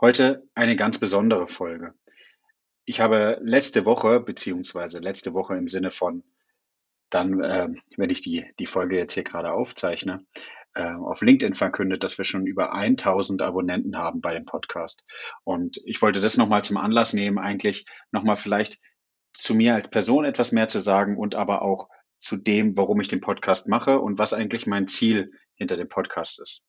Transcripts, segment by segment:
Heute eine ganz besondere Folge. Ich habe letzte Woche, beziehungsweise letzte Woche im Sinne von dann, äh, wenn ich die, die Folge jetzt hier gerade aufzeichne, äh, auf LinkedIn verkündet, dass wir schon über 1000 Abonnenten haben bei dem Podcast. Und ich wollte das nochmal zum Anlass nehmen, eigentlich nochmal vielleicht zu mir als Person etwas mehr zu sagen und aber auch zu dem, warum ich den Podcast mache und was eigentlich mein Ziel hinter dem Podcast ist.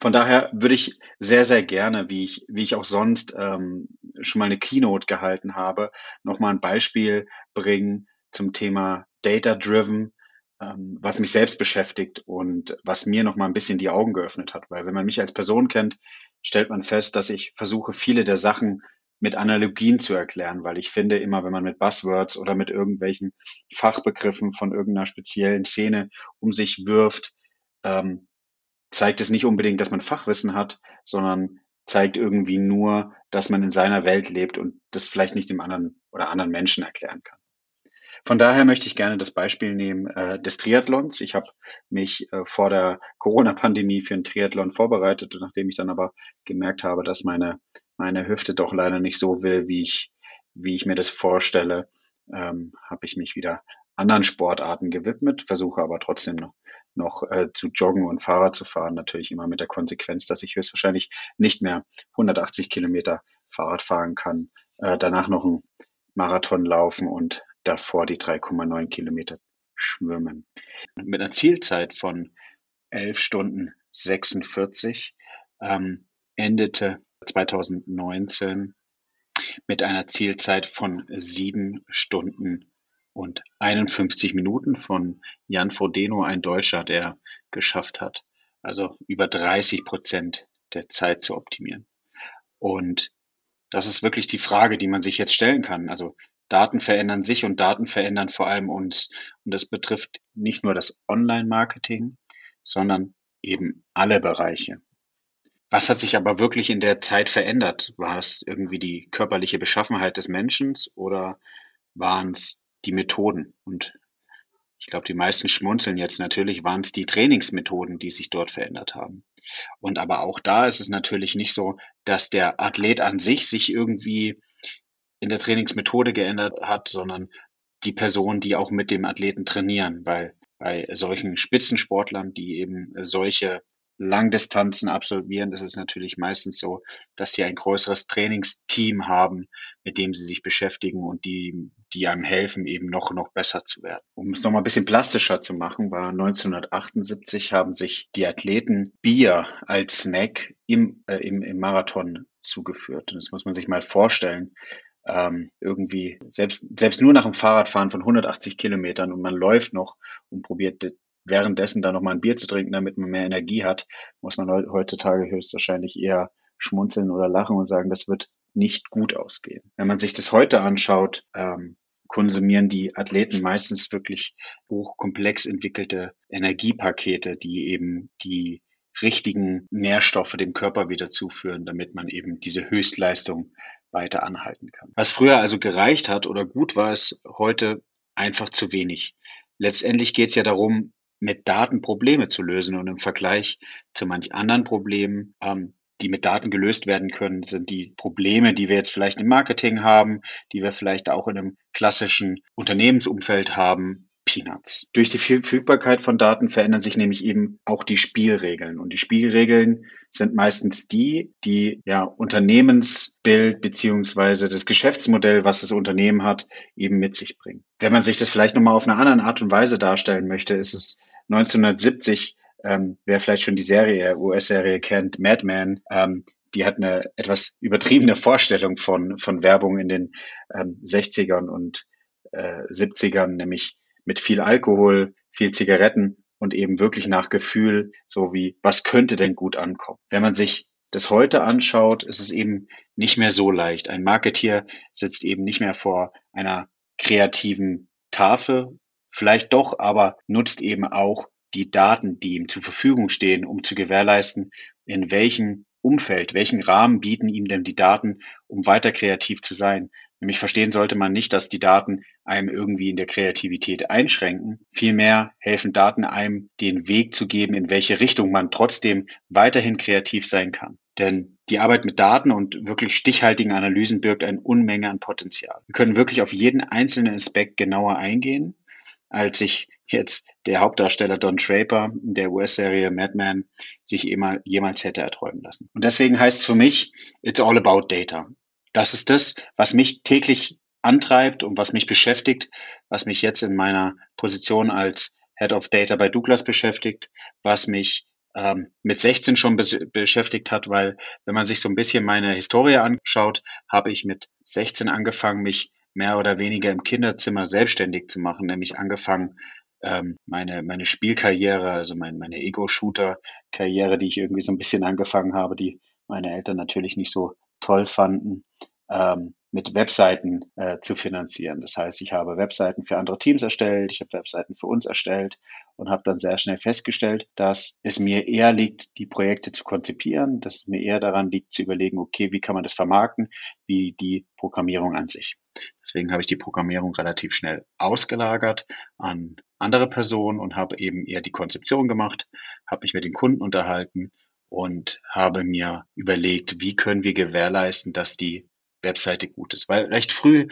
Von daher würde ich sehr, sehr gerne, wie ich, wie ich auch sonst ähm, schon mal eine Keynote gehalten habe, nochmal ein Beispiel bringen zum Thema Data Driven, ähm, was mich selbst beschäftigt und was mir nochmal ein bisschen die Augen geöffnet hat. Weil wenn man mich als Person kennt, stellt man fest, dass ich versuche, viele der Sachen mit Analogien zu erklären, weil ich finde immer, wenn man mit Buzzwords oder mit irgendwelchen Fachbegriffen von irgendeiner speziellen Szene um sich wirft, ähm, zeigt es nicht unbedingt, dass man Fachwissen hat, sondern zeigt irgendwie nur, dass man in seiner Welt lebt und das vielleicht nicht dem anderen oder anderen Menschen erklären kann. Von daher möchte ich gerne das Beispiel nehmen äh, des Triathlons. Ich habe mich äh, vor der Corona-Pandemie für einen Triathlon vorbereitet und nachdem ich dann aber gemerkt habe, dass meine, meine Hüfte doch leider nicht so will, wie ich, wie ich mir das vorstelle, ähm, habe ich mich wieder anderen Sportarten gewidmet, versuche aber trotzdem noch noch äh, zu joggen und Fahrrad zu fahren. Natürlich immer mit der Konsequenz, dass ich höchstwahrscheinlich nicht mehr 180 Kilometer Fahrrad fahren kann, äh, danach noch einen Marathon laufen und davor die 3,9 Kilometer schwimmen. Mit einer Zielzeit von 11 Stunden 46 ähm, endete 2019 mit einer Zielzeit von 7 Stunden und 51 Minuten von Jan Frodeno, ein Deutscher, der geschafft hat, also über 30 Prozent der Zeit zu optimieren. Und das ist wirklich die Frage, die man sich jetzt stellen kann. Also Daten verändern sich und Daten verändern vor allem uns. Und das betrifft nicht nur das Online-Marketing, sondern eben alle Bereiche. Was hat sich aber wirklich in der Zeit verändert? War es irgendwie die körperliche Beschaffenheit des Menschen oder waren es die Methoden. Und ich glaube, die meisten schmunzeln jetzt natürlich, waren es die Trainingsmethoden, die sich dort verändert haben. Und aber auch da ist es natürlich nicht so, dass der Athlet an sich sich irgendwie in der Trainingsmethode geändert hat, sondern die Personen, die auch mit dem Athleten trainieren, weil bei solchen Spitzensportlern, die eben solche Langdistanzen absolvieren, ist es natürlich meistens so, dass die ein größeres Trainingsteam haben, mit dem sie sich beschäftigen und die, die einem helfen, eben noch, noch besser zu werden. Um es nochmal ein bisschen plastischer zu machen, war 1978 haben sich die Athleten Bier als Snack im, äh, im, im Marathon zugeführt. Und das muss man sich mal vorstellen. Ähm, irgendwie selbst, selbst nur nach dem Fahrradfahren von 180 Kilometern und man läuft noch und probiert währenddessen dann nochmal ein Bier zu trinken, damit man mehr Energie hat, muss man heutzutage höchstwahrscheinlich eher schmunzeln oder lachen und sagen, das wird nicht gut ausgehen. Wenn man sich das heute anschaut, ähm, konsumieren die Athleten meistens wirklich hochkomplex entwickelte Energiepakete, die eben die richtigen Nährstoffe dem Körper wieder zuführen, damit man eben diese Höchstleistung weiter anhalten kann. Was früher also gereicht hat oder gut war, ist heute einfach zu wenig. Letztendlich geht es ja darum, mit Daten Probleme zu lösen. Und im Vergleich zu manch anderen Problemen, ähm, die mit Daten gelöst werden können, sind die Probleme, die wir jetzt vielleicht im Marketing haben, die wir vielleicht auch in einem klassischen Unternehmensumfeld haben, Peanuts. Durch die Verfügbarkeit von Daten verändern sich nämlich eben auch die Spielregeln. Und die Spielregeln sind meistens die, die ja Unternehmensbild beziehungsweise das Geschäftsmodell, was das Unternehmen hat, eben mit sich bringen. Wenn man sich das vielleicht nochmal auf eine andere Art und Weise darstellen möchte, ist es 1970, ähm, wer vielleicht schon die Serie, US-Serie kennt, Mad Men, ähm, die hat eine etwas übertriebene Vorstellung von, von Werbung in den ähm, 60ern und äh, 70ern, nämlich mit viel Alkohol, viel Zigaretten und eben wirklich nach Gefühl, so wie, was könnte denn gut ankommen? Wenn man sich das heute anschaut, ist es eben nicht mehr so leicht. Ein Marketeer sitzt eben nicht mehr vor einer kreativen Tafel, vielleicht doch, aber nutzt eben auch die Daten, die ihm zur Verfügung stehen, um zu gewährleisten, in welchem Umfeld, welchen Rahmen bieten ihm denn die Daten, um weiter kreativ zu sein? Nämlich verstehen sollte man nicht, dass die Daten einem irgendwie in der Kreativität einschränken. Vielmehr helfen Daten einem, den Weg zu geben, in welche Richtung man trotzdem weiterhin kreativ sein kann. Denn die Arbeit mit Daten und wirklich stichhaltigen Analysen birgt eine Unmenge an Potenzial. Wir können wirklich auf jeden einzelnen Aspekt genauer eingehen, als sich jetzt der Hauptdarsteller Don Draper der US-Serie Madman sich jemals hätte erträumen lassen. Und deswegen heißt es für mich, it's all about data. Das ist das, was mich täglich antreibt und was mich beschäftigt, was mich jetzt in meiner Position als Head of Data bei Douglas beschäftigt, was mich ähm, mit 16 schon beschäftigt hat, weil wenn man sich so ein bisschen meine Historie anschaut, habe ich mit 16 angefangen, mich mehr oder weniger im Kinderzimmer selbstständig zu machen, nämlich angefangen, ähm, meine, meine Spielkarriere, also mein, meine Ego-Shooter-Karriere, die ich irgendwie so ein bisschen angefangen habe, die meine Eltern natürlich nicht so toll fanden, ähm, mit Webseiten äh, zu finanzieren. Das heißt, ich habe Webseiten für andere Teams erstellt, ich habe Webseiten für uns erstellt und habe dann sehr schnell festgestellt, dass es mir eher liegt, die Projekte zu konzipieren, dass es mir eher daran liegt, zu überlegen, okay, wie kann man das vermarkten, wie die Programmierung an sich. Deswegen habe ich die Programmierung relativ schnell ausgelagert an andere Personen und habe eben eher die Konzeption gemacht, habe mich mit den Kunden unterhalten und habe mir überlegt, wie können wir gewährleisten, dass die Webseite gut ist. Weil recht früh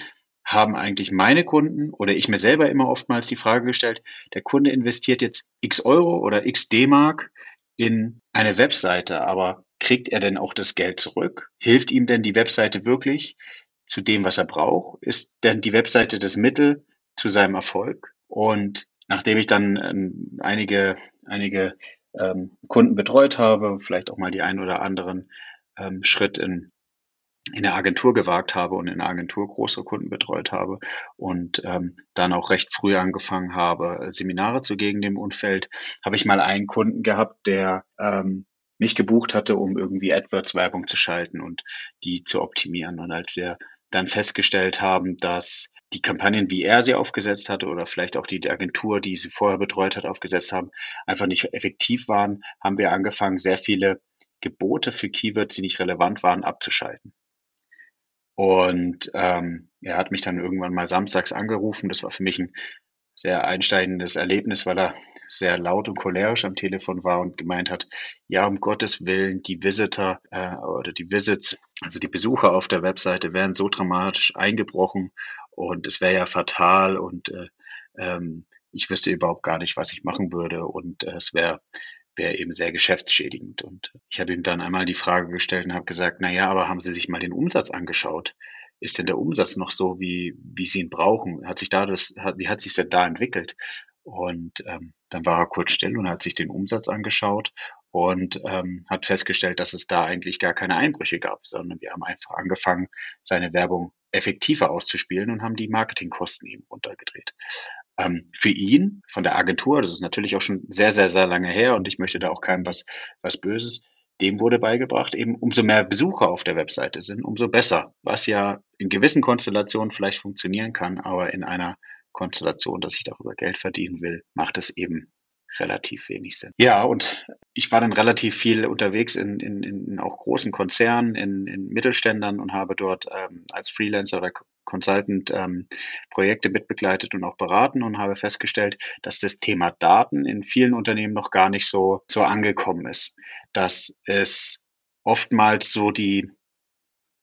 haben eigentlich meine Kunden oder ich mir selber immer oftmals die Frage gestellt, der Kunde investiert jetzt x Euro oder x D-Mark in eine Webseite, aber kriegt er denn auch das Geld zurück? Hilft ihm denn die Webseite wirklich zu dem, was er braucht? Ist denn die Webseite das Mittel zu seinem Erfolg? Und nachdem ich dann ähm, einige, einige ähm, Kunden betreut habe, vielleicht auch mal die ein oder anderen ähm, Schritt in in der Agentur gewagt habe und in der Agentur große Kunden betreut habe und ähm, dann auch recht früh angefangen habe, Seminare zu gegen dem Umfeld, habe ich mal einen Kunden gehabt, der ähm, mich gebucht hatte, um irgendwie AdWords-Werbung zu schalten und die zu optimieren. Und als wir dann festgestellt haben, dass die Kampagnen, wie er sie aufgesetzt hatte oder vielleicht auch die Agentur, die sie vorher betreut hat, aufgesetzt haben, einfach nicht effektiv waren, haben wir angefangen, sehr viele Gebote für Keywords, die nicht relevant waren, abzuschalten. Und ähm, er hat mich dann irgendwann mal samstags angerufen. Das war für mich ein sehr einsteigendes Erlebnis, weil er sehr laut und cholerisch am Telefon war und gemeint hat, ja, um Gottes Willen, die Visitor äh, oder die Visits, also die Besucher auf der Webseite wären so dramatisch eingebrochen und es wäre ja fatal und äh, ähm, ich wüsste überhaupt gar nicht, was ich machen würde und äh, es wäre wäre eben sehr geschäftsschädigend. Und ich habe ihm dann einmal die Frage gestellt und habe gesagt, na ja, aber haben Sie sich mal den Umsatz angeschaut? Ist denn der Umsatz noch so, wie, wie Sie ihn brauchen? Hat sich da das, wie hat sich denn da entwickelt? Und ähm, dann war er kurz still und hat sich den Umsatz angeschaut und ähm, hat festgestellt, dass es da eigentlich gar keine Einbrüche gab, sondern wir haben einfach angefangen, seine Werbung effektiver auszuspielen und haben die Marketingkosten eben runtergedreht. Ähm, für ihn von der Agentur, das ist natürlich auch schon sehr, sehr, sehr lange her und ich möchte da auch keinem was, was Böses, dem wurde beigebracht, eben umso mehr Besucher auf der Webseite sind, umso besser, was ja in gewissen Konstellationen vielleicht funktionieren kann, aber in einer Konstellation, dass ich darüber Geld verdienen will, macht es eben relativ wenig Sinn. Ja, und ich war dann relativ viel unterwegs in, in, in auch großen Konzernen, in, in Mittelständern und habe dort ähm, als Freelancer oder Consultant ähm, Projekte mitbegleitet und auch beraten und habe festgestellt, dass das Thema Daten in vielen Unternehmen noch gar nicht so, so angekommen ist. Dass es oftmals so die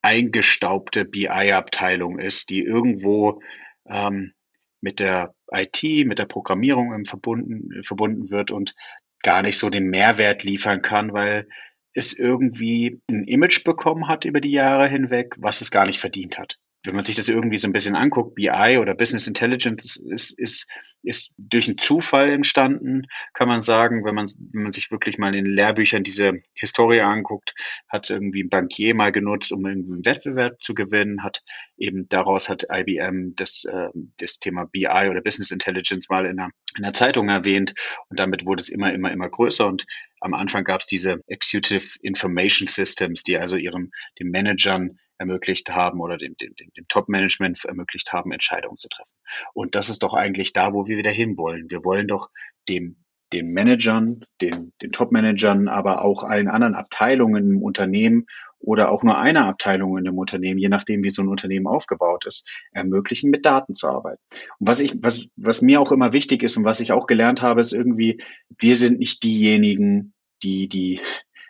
eingestaubte BI-Abteilung ist, die irgendwo ähm, mit der IT, mit der Programmierung verbunden, verbunden wird und gar nicht so den Mehrwert liefern kann, weil es irgendwie ein Image bekommen hat über die Jahre hinweg, was es gar nicht verdient hat wenn man sich das irgendwie so ein bisschen anguckt, BI oder Business Intelligence ist, ist, ist durch einen Zufall entstanden, kann man sagen, wenn man, wenn man sich wirklich mal in den Lehrbüchern diese Historie anguckt, hat es irgendwie ein Bankier mal genutzt, um irgendwie einen Wettbewerb zu gewinnen, hat eben daraus hat IBM das, äh, das Thema BI oder Business Intelligence mal in einer, in einer Zeitung erwähnt. Und damit wurde es immer, immer, immer größer. Und am Anfang gab es diese Executive Information Systems, die also ihren den Managern ermöglicht haben oder dem, dem, dem Top-Management ermöglicht haben, Entscheidungen zu treffen. Und das ist doch eigentlich da, wo wir wieder hinwollen. Wir wollen doch dem den Managern, den, den Top-Managern, aber auch allen anderen Abteilungen im Unternehmen oder auch nur einer Abteilung in einem Unternehmen, je nachdem, wie so ein Unternehmen aufgebaut ist, ermöglichen, mit Daten zu arbeiten. Und was ich, was, was mir auch immer wichtig ist und was ich auch gelernt habe, ist irgendwie, wir sind nicht diejenigen, die, die,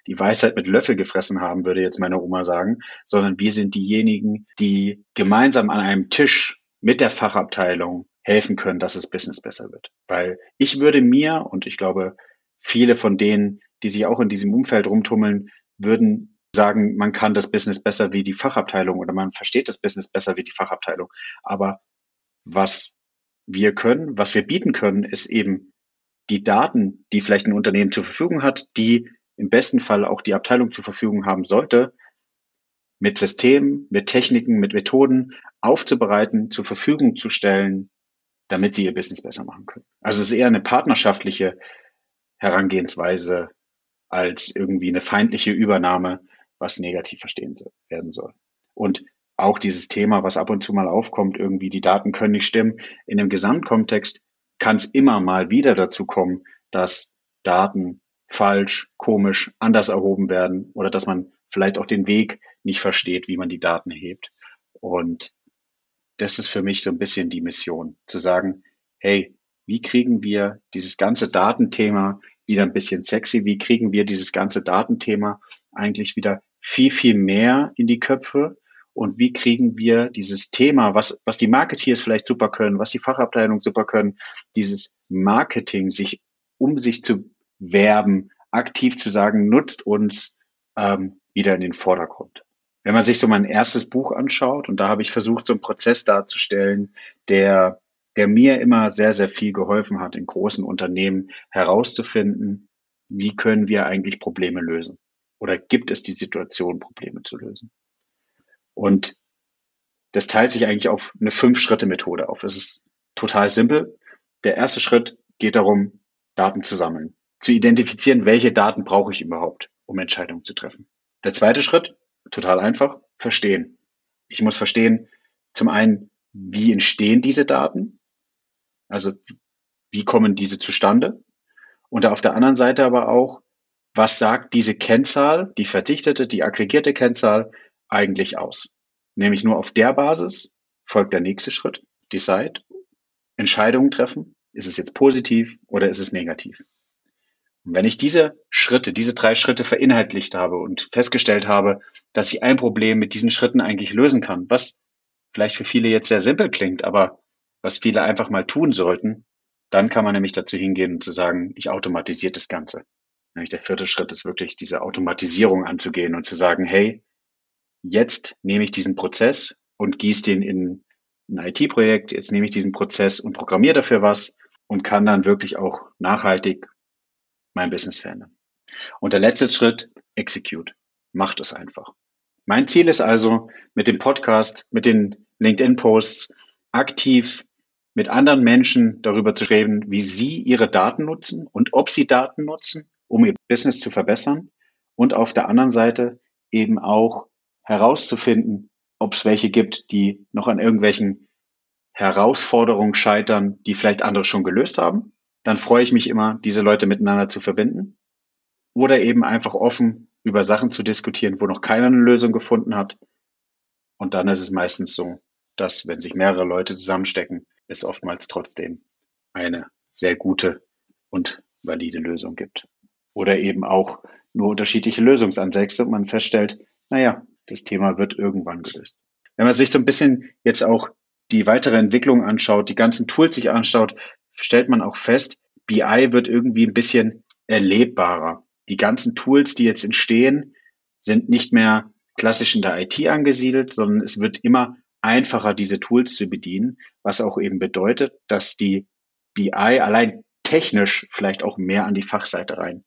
die Weisheit mit Löffel gefressen haben, würde jetzt meine Oma sagen, sondern wir sind diejenigen, die gemeinsam an einem Tisch mit der Fachabteilung helfen können, dass das Business besser wird. Weil ich würde mir, und ich glaube, viele von denen, die sich auch in diesem Umfeld rumtummeln, würden sagen, man kann das Business besser wie die Fachabteilung oder man versteht das Business besser wie die Fachabteilung. Aber was wir können, was wir bieten können, ist eben die Daten, die vielleicht ein Unternehmen zur Verfügung hat, die im besten Fall auch die Abteilung zur Verfügung haben sollte, mit Systemen, mit Techniken, mit Methoden aufzubereiten, zur Verfügung zu stellen, damit sie ihr Business besser machen können. Also es ist eher eine partnerschaftliche Herangehensweise als irgendwie eine feindliche Übernahme, was negativ verstehen werden soll. Und auch dieses Thema, was ab und zu mal aufkommt, irgendwie die Daten können nicht stimmen. In dem Gesamtkontext kann es immer mal wieder dazu kommen, dass Daten falsch, komisch, anders erhoben werden oder dass man vielleicht auch den Weg nicht versteht, wie man die Daten hebt. Und das ist für mich so ein bisschen die Mission, zu sagen, hey, wie kriegen wir dieses ganze Datenthema wieder ein bisschen sexy? Wie kriegen wir dieses ganze Datenthema eigentlich wieder viel, viel mehr in die Köpfe? Und wie kriegen wir dieses Thema, was, was die Marketeers vielleicht super können, was die Fachabteilung super können, dieses Marketing, sich um sich zu werben, aktiv zu sagen, nutzt uns ähm, wieder in den Vordergrund wenn man sich so mein erstes Buch anschaut, und da habe ich versucht, so einen Prozess darzustellen, der, der mir immer sehr, sehr viel geholfen hat, in großen Unternehmen herauszufinden, wie können wir eigentlich Probleme lösen? Oder gibt es die Situation, Probleme zu lösen? Und das teilt sich eigentlich auf eine Fünf-Schritte-Methode auf. Es ist total simpel. Der erste Schritt geht darum, Daten zu sammeln, zu identifizieren, welche Daten brauche ich überhaupt, um Entscheidungen zu treffen. Der zweite Schritt total einfach, verstehen. Ich muss verstehen, zum einen, wie entstehen diese Daten? Also, wie kommen diese zustande? Und auf der anderen Seite aber auch, was sagt diese Kennzahl, die verdichtete, die aggregierte Kennzahl eigentlich aus? Nämlich nur auf der Basis folgt der nächste Schritt, Decide, Entscheidungen treffen. Ist es jetzt positiv oder ist es negativ? Und wenn ich diese Schritte, diese drei Schritte verinhaltlicht habe und festgestellt habe, dass ich ein Problem mit diesen Schritten eigentlich lösen kann, was vielleicht für viele jetzt sehr simpel klingt, aber was viele einfach mal tun sollten, dann kann man nämlich dazu hingehen und zu sagen, ich automatisiere das Ganze. Der vierte Schritt ist wirklich diese Automatisierung anzugehen und zu sagen, hey, jetzt nehme ich diesen Prozess und gieße den in ein IT-Projekt, jetzt nehme ich diesen Prozess und programmiere dafür was und kann dann wirklich auch nachhaltig mein Business verändern. Und der letzte Schritt, execute. Macht es einfach. Mein Ziel ist also, mit dem Podcast, mit den LinkedIn-Posts aktiv mit anderen Menschen darüber zu reden, wie sie ihre Daten nutzen und ob sie Daten nutzen, um ihr Business zu verbessern. Und auf der anderen Seite eben auch herauszufinden, ob es welche gibt, die noch an irgendwelchen Herausforderungen scheitern, die vielleicht andere schon gelöst haben dann freue ich mich immer, diese Leute miteinander zu verbinden. Oder eben einfach offen über Sachen zu diskutieren, wo noch keiner eine Lösung gefunden hat. Und dann ist es meistens so, dass wenn sich mehrere Leute zusammenstecken, es oftmals trotzdem eine sehr gute und valide Lösung gibt. Oder eben auch nur unterschiedliche Lösungsansätze und man feststellt, naja, das Thema wird irgendwann gelöst. Wenn man sich so ein bisschen jetzt auch die weitere Entwicklung anschaut, die ganzen Tools sich anschaut, stellt man auch fest, BI wird irgendwie ein bisschen erlebbarer. Die ganzen Tools, die jetzt entstehen, sind nicht mehr klassisch in der IT angesiedelt, sondern es wird immer einfacher, diese Tools zu bedienen, was auch eben bedeutet, dass die BI allein technisch vielleicht auch mehr an die Fachseite rein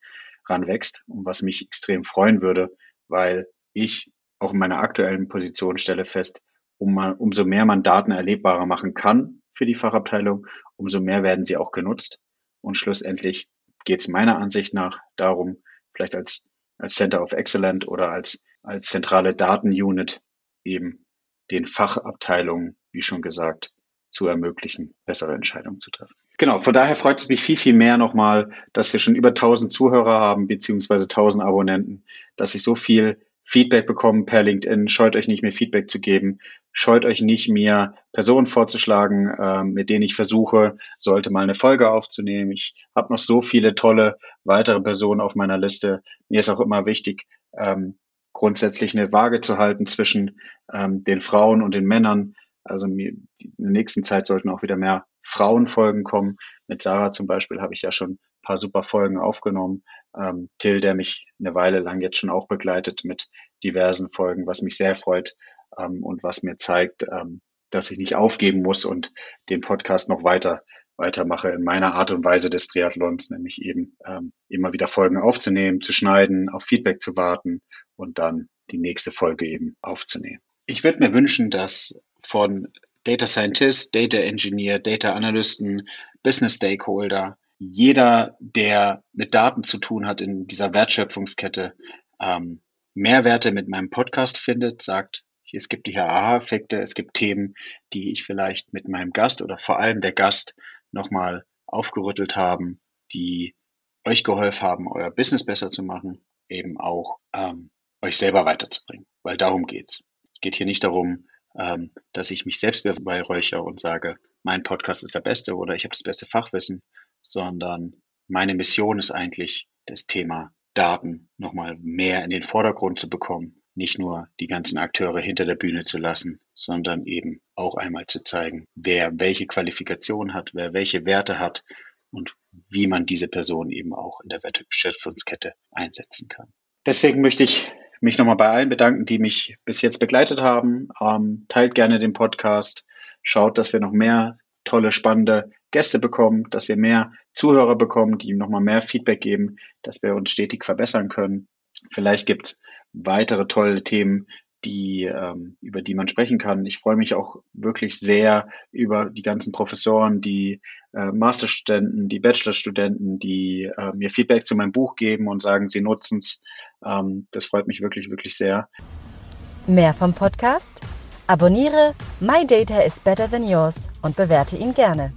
ranwächst und was mich extrem freuen würde, weil ich auch in meiner aktuellen Position stelle fest, um mal, umso mehr man Daten erlebbarer machen kann für die Fachabteilung, umso mehr werden sie auch genutzt. Und schlussendlich geht es meiner Ansicht nach darum, vielleicht als, als Center of Excellence oder als, als zentrale Datenunit eben den Fachabteilungen, wie schon gesagt, zu ermöglichen, bessere Entscheidungen zu treffen. Genau, von daher freut es mich viel, viel mehr nochmal, dass wir schon über 1000 Zuhörer haben, beziehungsweise 1000 Abonnenten, dass ich so viel Feedback bekommen per LinkedIn. Scheut euch nicht, mir Feedback zu geben. Scheut euch nicht, mir Personen vorzuschlagen, äh, mit denen ich versuche, sollte mal eine Folge aufzunehmen. Ich habe noch so viele tolle weitere Personen auf meiner Liste. Mir ist auch immer wichtig, ähm, grundsätzlich eine Waage zu halten zwischen ähm, den Frauen und den Männern. Also mir, in der nächsten Zeit sollten auch wieder mehr Frauenfolgen kommen. Mit Sarah zum Beispiel habe ich ja schon ein paar super Folgen aufgenommen ähm, Till, der mich eine Weile lang jetzt schon auch begleitet mit diversen Folgen, was mich sehr freut ähm, und was mir zeigt, ähm, dass ich nicht aufgeben muss und den Podcast noch weiter weitermache in meiner Art und Weise des Triathlons, nämlich eben ähm, immer wieder Folgen aufzunehmen, zu schneiden, auf Feedback zu warten und dann die nächste Folge eben aufzunehmen. Ich würde mir wünschen, dass von Data Scientist, Data Engineer, Data Analysten, Business Stakeholder jeder, der mit Daten zu tun hat in dieser Wertschöpfungskette, ähm, Mehrwerte mit meinem Podcast findet, sagt, es gibt hier Aha-Effekte, es gibt Themen, die ich vielleicht mit meinem Gast oder vor allem der Gast nochmal aufgerüttelt haben, die euch geholfen haben, euer Business besser zu machen, eben auch ähm, euch selber weiterzubringen, weil darum geht's. Es geht hier nicht darum, dass ich mich selbst beweihräuchere und sage, mein Podcast ist der beste oder ich habe das beste Fachwissen, sondern meine Mission ist eigentlich, das Thema Daten nochmal mehr in den Vordergrund zu bekommen, nicht nur die ganzen Akteure hinter der Bühne zu lassen, sondern eben auch einmal zu zeigen, wer welche Qualifikation hat, wer welche Werte hat und wie man diese Person eben auch in der Wertschöpfungskette einsetzen kann. Deswegen möchte ich mich nochmal bei allen bedanken, die mich bis jetzt begleitet haben. Ähm, teilt gerne den Podcast, schaut, dass wir noch mehr tolle, spannende Gäste bekommen, dass wir mehr Zuhörer bekommen, die nochmal mehr Feedback geben, dass wir uns stetig verbessern können. Vielleicht gibt es weitere tolle Themen, die, ähm, über die man sprechen kann. Ich freue mich auch wirklich sehr über die ganzen Professoren, die äh, Masterstudenten, die Bachelorstudenten, die äh, mir Feedback zu meinem Buch geben und sagen, sie nutzen es. Ähm, das freut mich wirklich, wirklich sehr. Mehr vom Podcast? Abonniere My Data is Better Than Yours und bewerte ihn gerne.